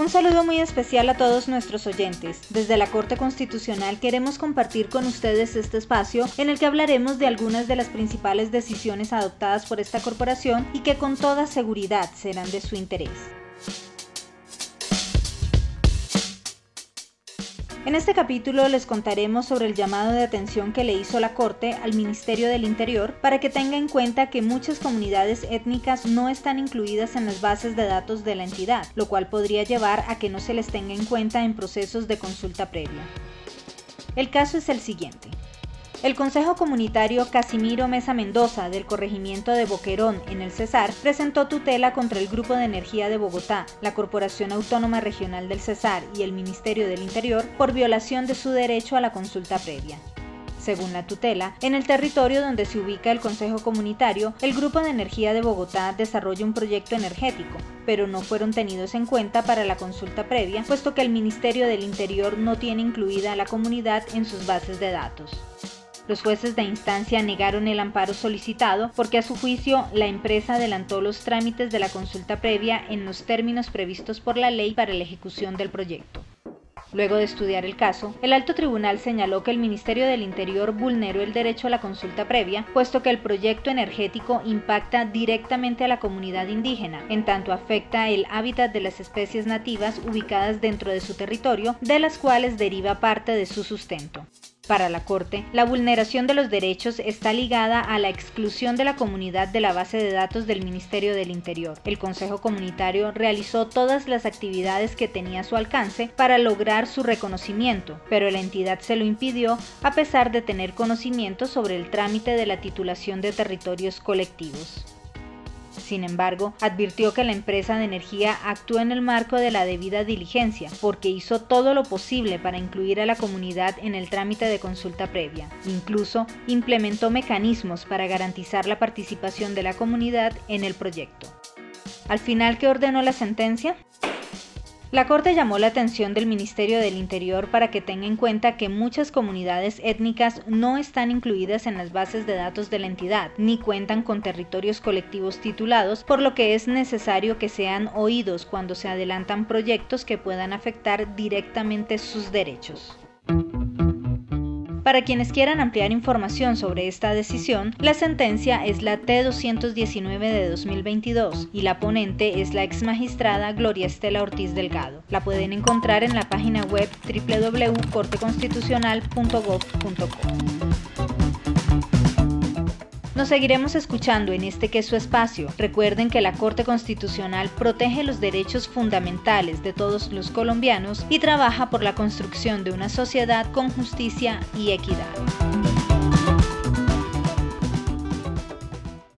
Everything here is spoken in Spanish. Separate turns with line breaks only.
Un saludo muy especial a todos nuestros oyentes. Desde la Corte Constitucional queremos compartir con ustedes este espacio en el que hablaremos de algunas de las principales decisiones adoptadas por esta corporación y que con toda seguridad serán de su interés. En este capítulo les contaremos sobre el llamado de atención que le hizo la Corte al Ministerio del Interior para que tenga en cuenta que muchas comunidades étnicas no están incluidas en las bases de datos de la entidad, lo cual podría llevar a que no se les tenga en cuenta en procesos de consulta previa. El caso es el siguiente. El Consejo Comunitario Casimiro Mesa Mendoza del corregimiento de Boquerón en el Cesar presentó tutela contra el Grupo de Energía de Bogotá, la Corporación Autónoma Regional del Cesar y el Ministerio del Interior por violación de su derecho a la consulta previa. Según la tutela, en el territorio donde se ubica el Consejo Comunitario, el Grupo de Energía de Bogotá desarrolla un proyecto energético, pero no fueron tenidos en cuenta para la consulta previa, puesto que el Ministerio del Interior no tiene incluida a la comunidad en sus bases de datos. Los jueces de instancia negaron el amparo solicitado porque a su juicio la empresa adelantó los trámites de la consulta previa en los términos previstos por la ley para la ejecución del proyecto. Luego de estudiar el caso, el alto tribunal señaló que el Ministerio del Interior vulneró el derecho a la consulta previa, puesto que el proyecto energético impacta directamente a la comunidad indígena, en tanto afecta el hábitat de las especies nativas ubicadas dentro de su territorio, de las cuales deriva parte de su sustento. Para la Corte, la vulneración de los derechos está ligada a la exclusión de la comunidad de la base de datos del Ministerio del Interior. El Consejo Comunitario realizó todas las actividades que tenía a su alcance para lograr su reconocimiento, pero la entidad se lo impidió a pesar de tener conocimiento sobre el trámite de la titulación de territorios colectivos. Sin embargo, advirtió que la empresa de energía actuó en el marco de la debida diligencia, porque hizo todo lo posible para incluir a la comunidad en el trámite de consulta previa. Incluso implementó mecanismos para garantizar la participación de la comunidad en el proyecto. Al final, ¿qué ordenó la sentencia? La Corte llamó la atención del Ministerio del Interior para que tenga en cuenta que muchas comunidades étnicas no están incluidas en las bases de datos de la entidad, ni cuentan con territorios colectivos titulados, por lo que es necesario que sean oídos cuando se adelantan proyectos que puedan afectar directamente sus derechos. Para quienes quieran ampliar información sobre esta decisión, la sentencia es la T219 de 2022 y la ponente es la ex magistrada Gloria Estela Ortiz Delgado. La pueden encontrar en la página web www.corteconstitucional.gov.co. Nos seguiremos escuchando en este que es su espacio. Recuerden que la Corte Constitucional protege los derechos fundamentales de todos los colombianos y trabaja por la construcción de una sociedad con justicia y equidad.